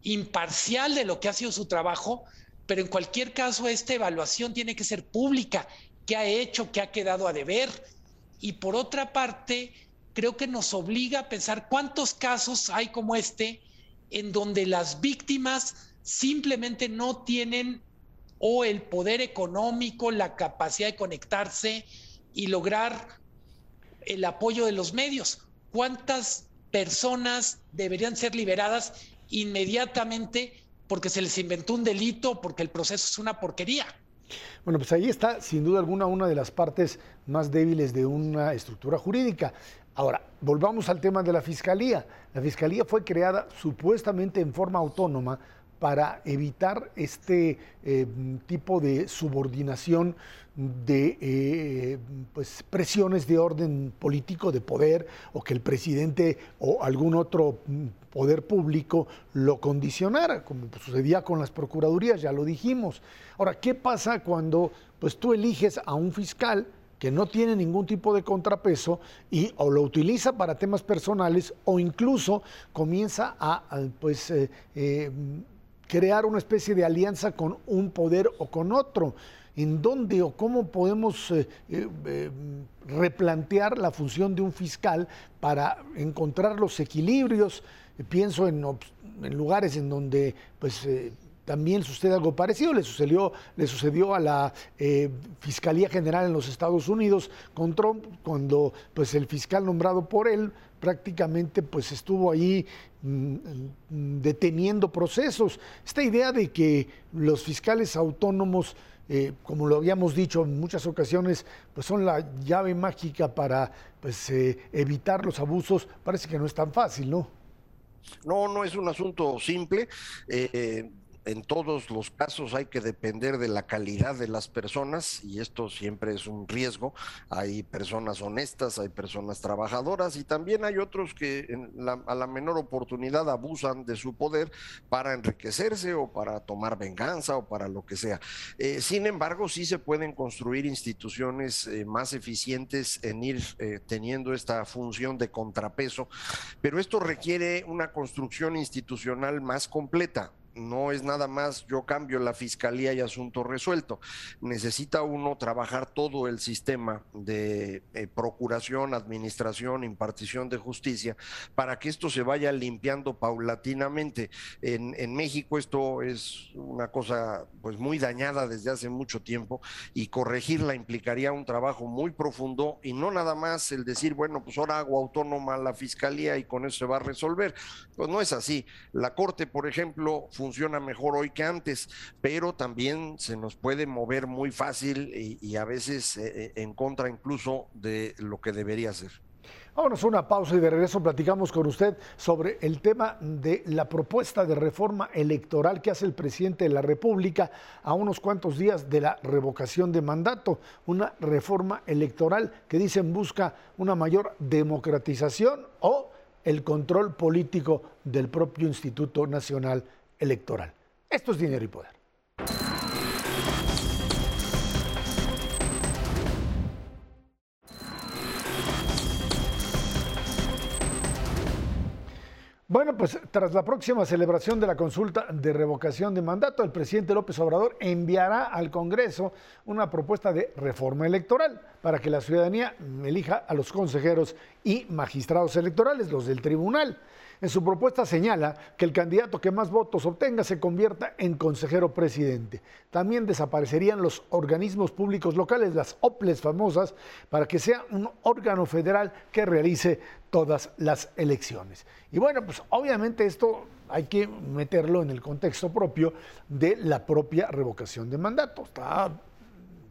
C: imparcial de lo que ha sido su trabajo, pero en cualquier caso esta evaluación tiene que ser pública, qué ha hecho, qué ha quedado a deber. Y por otra parte, creo que nos obliga a pensar cuántos casos hay como este en donde las víctimas simplemente no tienen o el poder económico, la capacidad de conectarse y lograr el apoyo de los medios. ¿Cuántas personas deberían ser liberadas inmediatamente porque se les inventó un delito, porque el proceso es una porquería.
A: Bueno, pues ahí está, sin duda alguna, una de las partes más débiles de una estructura jurídica. Ahora, volvamos al tema de la Fiscalía. La Fiscalía fue creada supuestamente en forma autónoma para evitar este eh, tipo de subordinación de eh, pues, presiones de orden político, de poder, o que el presidente o algún otro poder público lo condicionara, como sucedía con las procuradurías, ya lo dijimos. Ahora, ¿qué pasa cuando pues, tú eliges a un fiscal que no tiene ningún tipo de contrapeso y o lo utiliza para temas personales o incluso comienza a, pues, eh, crear una especie de alianza con un poder o con otro? en dónde o cómo podemos eh, eh, eh, replantear la función de un fiscal para encontrar los equilibrios. Pienso en, lugares en donde pues, también sucede algo parecido. Le sucedió, le sucedió a la Fiscalía General en los Estados Unidos con Trump, cuando pues, el fiscal nombrado por él prácticamente pues, estuvo ahí mm, mm, deteniendo procesos. Esta idea de que los fiscales autónomos eh, como lo habíamos dicho en muchas ocasiones, pues son la llave mágica para pues, eh, evitar los abusos, parece que no es tan fácil, ¿no?
D: No, no es un asunto simple. Eh, en todos los casos hay que depender de la calidad de las personas y esto siempre es un riesgo. Hay personas honestas, hay personas trabajadoras y también hay otros que a la menor oportunidad abusan de su poder para enriquecerse o para tomar venganza o para lo que sea. Eh, sin embargo, sí se pueden construir instituciones eh, más eficientes en ir eh, teniendo esta función de contrapeso, pero esto requiere una construcción institucional más completa no es nada más yo cambio la fiscalía y asunto resuelto. Necesita uno trabajar todo el sistema de eh, procuración, administración, impartición de justicia para que esto se vaya limpiando paulatinamente. En, en, México esto es una cosa pues muy dañada desde hace mucho tiempo y corregirla implicaría un trabajo muy profundo y no nada más el decir, bueno, pues ahora hago autónoma la fiscalía y con eso se va a resolver. Pues no es así. La Corte, por ejemplo, funciona mejor hoy que antes, pero también se nos puede mover muy fácil y, a veces eh, eh, en contra incluso de lo que debería ser.
A: Vámonos a una pausa y de regreso platicamos con usted sobre el tema de la propuesta de reforma electoral que hace el presidente de la República a unos cuantos días de la revocación de mandato. Una reforma electoral que dicen busca una mayor democratización o el control político del propio Instituto Nacional Electoral. Esto es dinero y poder. Bueno, pues tras la próxima celebración de la consulta de revocación de mandato, el presidente López Obrador enviará al Congreso una propuesta de reforma electoral para que la ciudadanía elija a los consejeros y magistrados electorales, los del tribunal. En su propuesta señala que el candidato que más votos obtenga se convierta en consejero presidente. También desaparecerían los organismos públicos locales, las OPLES famosas, para que sea un órgano federal que realice todas las elecciones. Y bueno, pues obviamente esto hay que meterlo en el contexto propio de la propia revocación de mandato. Está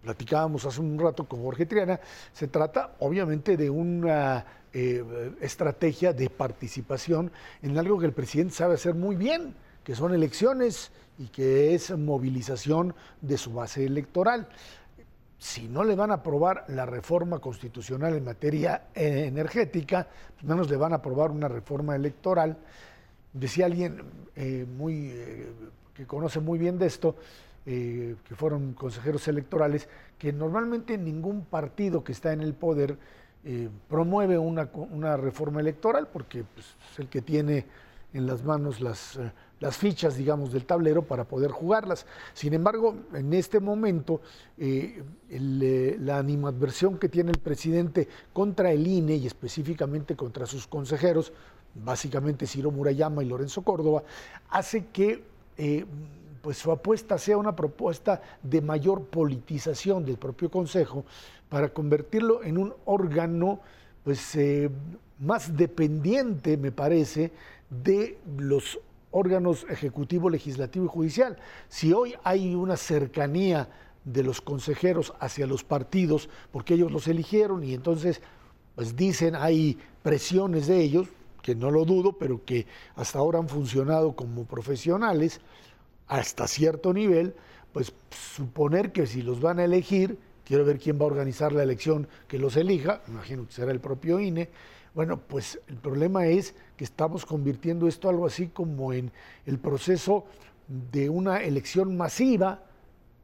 A: platicábamos hace un rato con Jorge Triana, se trata obviamente de una eh, estrategia de participación en algo que el presidente sabe hacer muy bien, que son elecciones y que es movilización de su base electoral. Si no le van a aprobar la reforma constitucional en materia energética, pues menos le van a aprobar una reforma electoral. Decía alguien eh, muy, eh, que conoce muy bien de esto, que fueron consejeros electorales, que normalmente ningún partido que está en el poder eh, promueve una, reforma electoral porque pues, es el que tiene en las manos las, eh, las, fichas, digamos, del tablero para poder jugarlas. Sin embargo, en este momento, eh, la animadversión que tiene el presidente contra el INE y específicamente contra sus consejeros, básicamente Ciro Murayama y Lorenzo Córdoba, hace que pues su apuesta sea una propuesta de mayor politización del propio Consejo para convertirlo en un órgano pues, eh, más dependiente, me parece, de los órganos ejecutivo, legislativo y judicial. Si hoy hay una cercanía de los consejeros hacia los partidos, porque ellos los eligieron y entonces pues dicen hay presiones de ellos, que no lo dudo, pero que hasta ahora han funcionado como profesionales, hasta cierto nivel, pues suponer que si los van a elegir, quiero ver quién va a organizar la elección que los elija, imagino que será el propio INE. Bueno, pues el problema es que estamos convirtiendo esto algo así como en el proceso de una elección masiva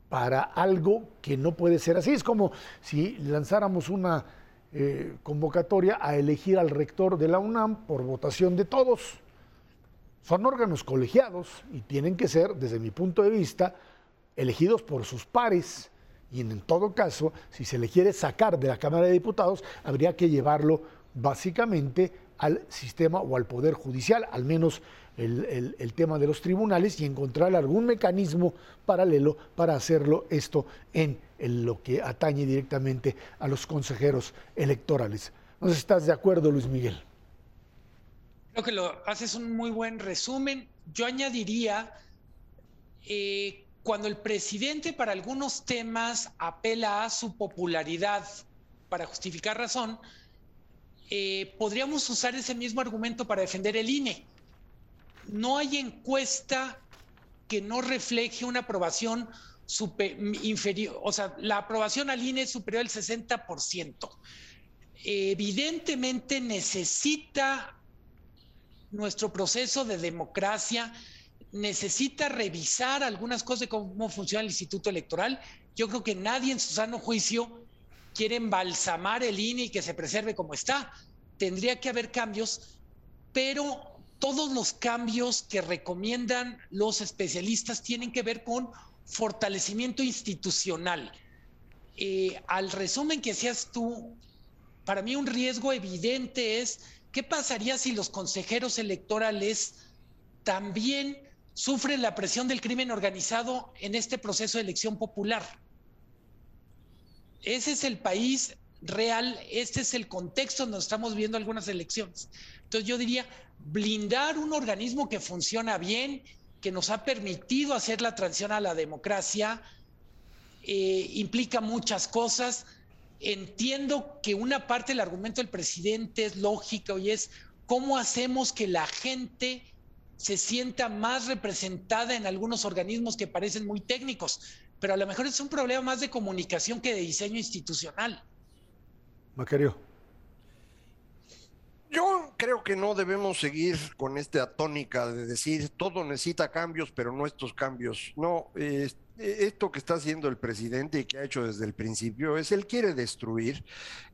A: para algo que no puede ser así. Es como si lanzáramos una eh, convocatoria a elegir al rector de la UNAM por votación de todos son órganos colegiados y tienen que ser, desde mi punto de vista, elegidos por sus pares. Y en todo caso, si se le quiere sacar de la Cámara de Diputados, habría que llevarlo básicamente al sistema o al Poder Judicial, al menos el, tema de los tribunales, y encontrar algún mecanismo paralelo para hacerlo esto en, en lo que atañe directamente a los consejeros electorales. ¿No estás de acuerdo, Luis Miguel?
C: Creo que lo haces un muy buen resumen. Yo añadiría, eh, cuando el presidente para algunos temas apela a su popularidad para justificar razón, eh, podríamos usar ese mismo argumento para defender el INE. No hay encuesta que no refleje una aprobación inferior, o sea, la aprobación al INE es superior al 60%. Evidentemente necesita nuestro proceso de democracia necesita revisar algunas cosas de cómo funciona el Instituto Electoral. Yo creo que nadie en su sano juicio quiere embalsamar el INE y que se preserve como está. Tendría que haber cambios, pero todos los cambios que recomiendan los especialistas tienen que ver con fortalecimiento institucional. Eh, al resumen que hacías tú, para mí un riesgo evidente es ¿Qué pasaría si los consejeros electorales también sufren la presión del crimen organizado en este proceso de elección popular? Ese es el país real, este es el contexto donde estamos viendo algunas elecciones. Entonces yo diría, blindar un organismo que funciona bien que nos ha permitido hacer la transición a la democracia, eh, implica muchas cosas. Entiendo que una parte del argumento del presidente es lógico y es cómo hacemos que la gente se sienta más representada en algunos organismos que parecen muy técnicos, pero a lo mejor es un problema más de comunicación que de diseño institucional.
A: Macario.
D: Yo creo que no debemos seguir con esta tónica de decir todo necesita cambios, pero no estos cambios. No, este eh, esto que está haciendo el presidente y que ha hecho desde el principio es él quiere destruir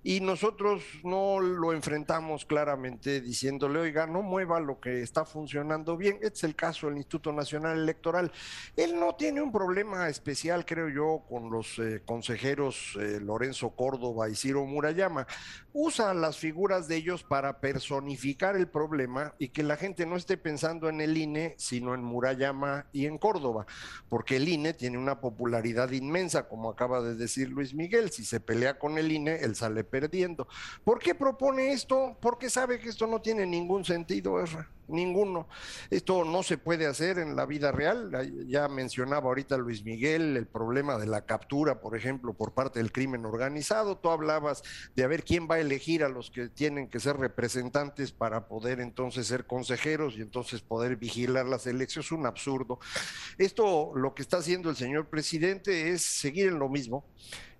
D: y nosotros no lo enfrentamos claramente diciéndole, oiga, no mueva lo que está funcionando bien. Este es el caso del Instituto Nacional Electoral. Él no tiene un problema especial, creo yo, con los eh, consejeros eh, Lorenzo Córdoba y Ciro Murayama. Usa las figuras de ellos para personificar el problema y que la gente no esté pensando en el INE, sino en Murayama y en Córdoba, porque el INE tiene una popularidad inmensa, como acaba de decir Luis Miguel. Si se pelea con el INE, él sale perdiendo. ¿Por qué propone esto? Porque sabe que esto no tiene ningún sentido, Erra ninguno. Esto no se puede hacer en la vida real. Ya mencionaba ahorita Luis Miguel el problema de la captura, por ejemplo, por parte del crimen organizado. Tú hablabas de a ver quién va a elegir a los que tienen que ser representantes para poder entonces ser consejeros y entonces poder vigilar las elecciones. Es un absurdo. Esto lo que está haciendo el señor presidente es seguir en lo mismo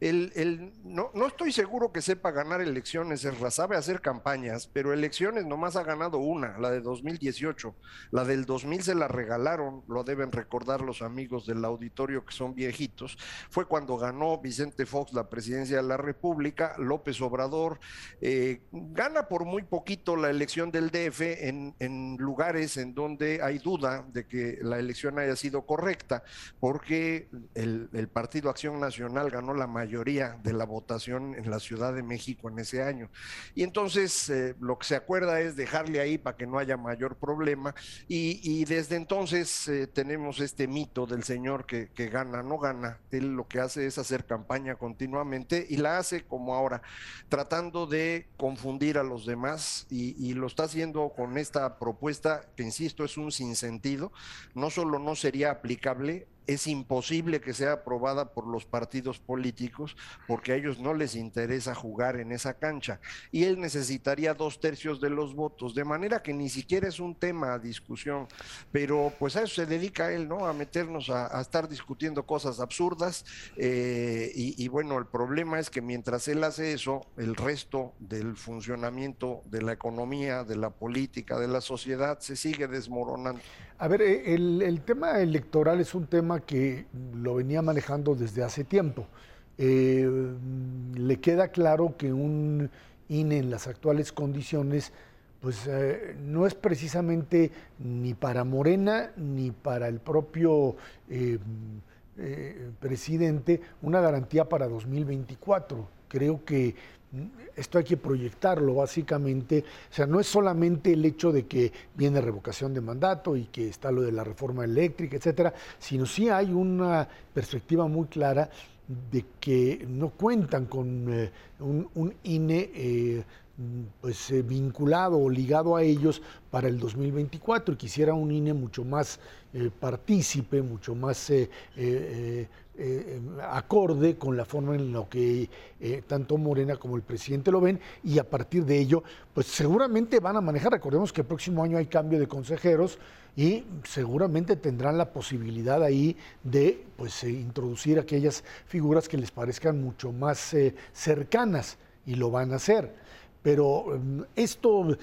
D: el, no, estoy seguro que sepa ganar elecciones, Esra, sabe hacer campañas, pero elecciones nomás ha ganado una, la de 2018. La del 2000 se la regalaron, lo deben recordar los amigos del auditorio que son viejitos. Fue cuando ganó Vicente Fox la presidencia de la República, López Obrador eh, gana por muy poquito la elección del DF en, en lugares en donde hay duda de que la elección haya sido correcta, porque el, el Partido Acción Nacional ganó la mayoría mayoría de la votación en la Ciudad de México en ese año. Y entonces eh, lo que se acuerda es dejarle ahí para que no haya mayor problema. Y, desde entonces eh, tenemos este mito del señor que, gana, no gana. Él lo que hace es hacer campaña continuamente y la hace como ahora, tratando de confundir a los demás y, y lo está haciendo con esta propuesta que, insisto, es un sinsentido. No solo no sería aplicable, es imposible que sea aprobada por los partidos políticos porque a ellos no les interesa jugar en esa cancha y él necesitaría dos tercios de los votos, de manera que ni siquiera es un tema a discusión, pero pues a eso se dedica él, ¿no? A meternos a, estar discutiendo cosas absurdas eh, y, bueno, el problema es que mientras él hace eso, el resto del funcionamiento de la economía, de la política, de la sociedad se sigue desmoronando.
A: A ver, eh, el, tema electoral es un tema que lo venía manejando desde hace tiempo. Eh, le queda claro que un INE en las actuales condiciones, pues eh, no es precisamente ni para Morena ni para el propio presidente una garantía para 2024. Creo que esto hay que proyectarlo básicamente, o sea, no es solamente el hecho de que viene revocación de mandato y que está lo de la reforma eléctrica, etcétera, sino sí hay una perspectiva muy clara de que no cuentan con eh, un, INE eh, pues eh, vinculado o ligado a ellos para el 2024 y quisiera un INE mucho más partícipe, mucho más eh, acorde con la forma en la que eh, tanto Morena como el presidente lo ven y a partir de ello, pues seguramente van a manejar. Recordemos que el próximo año hay cambio de consejeros y seguramente tendrán la posibilidad ahí de pues eh, introducir aquellas figuras que les parezcan mucho más cercanas y lo van a hacer pero mm, esto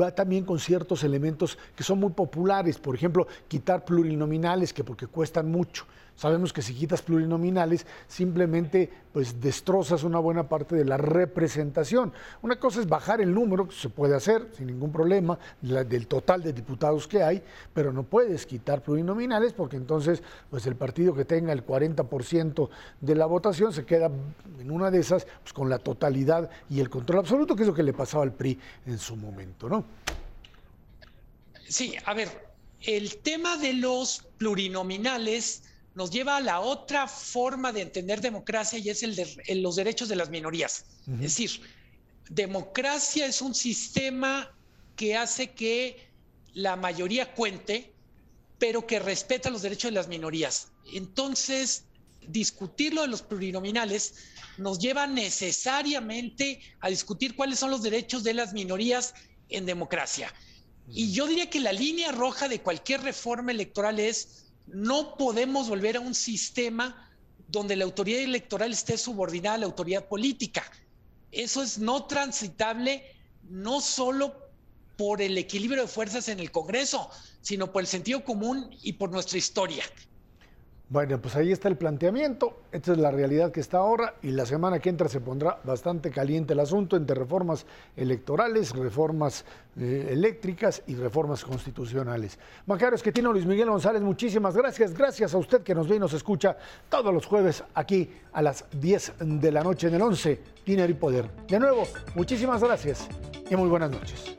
A: va también con ciertos elementos que son muy populares, por ejemplo, quitar plurinominales, que porque cuestan mucho. Sabemos que si quitas plurinominales, simplemente pues destrozas una buena parte de la representación. Una cosa es bajar el número, que se puede hacer sin ningún problema, del total de diputados que hay, pero no puedes quitar plurinominales porque entonces pues el partido que tenga el 40% de la votación se queda en una de esas pues, con la totalidad y el control absoluto, que es lo que le pasaba al PRI en su momento, ¿no?
C: Sí, a ver, el tema de los plurinominales nos lleva a la otra forma de entender democracia y es el de los derechos de las minorías. Es decir, democracia es un sistema que hace que la mayoría cuente pero que respeta los derechos de las minorías. Entonces, discutir lo de los plurinominales nos lleva necesariamente a discutir cuáles son los derechos de las minorías en democracia. Y yo diría que la línea roja de cualquier reforma electoral es no podemos volver a un sistema donde la autoridad electoral esté subordinada a la autoridad política. Eso es no transitable, no solo por el equilibrio de fuerzas en el Congreso, sino por el sentido común y por nuestra historia.
A: Bueno, pues ahí está el planteamiento, esta es la realidad que está ahora y la semana que entra se pondrá bastante caliente el asunto entre reformas electorales, reformas eh, eléctricas y reformas constitucionales. Macario Esquetino, Luis Miguel González, muchísimas gracias. Gracias a usted que nos ve y nos escucha todos los jueves aquí a las 10 de la noche en el 11, Dinero y Poder. De nuevo, muchísimas gracias y muy buenas noches.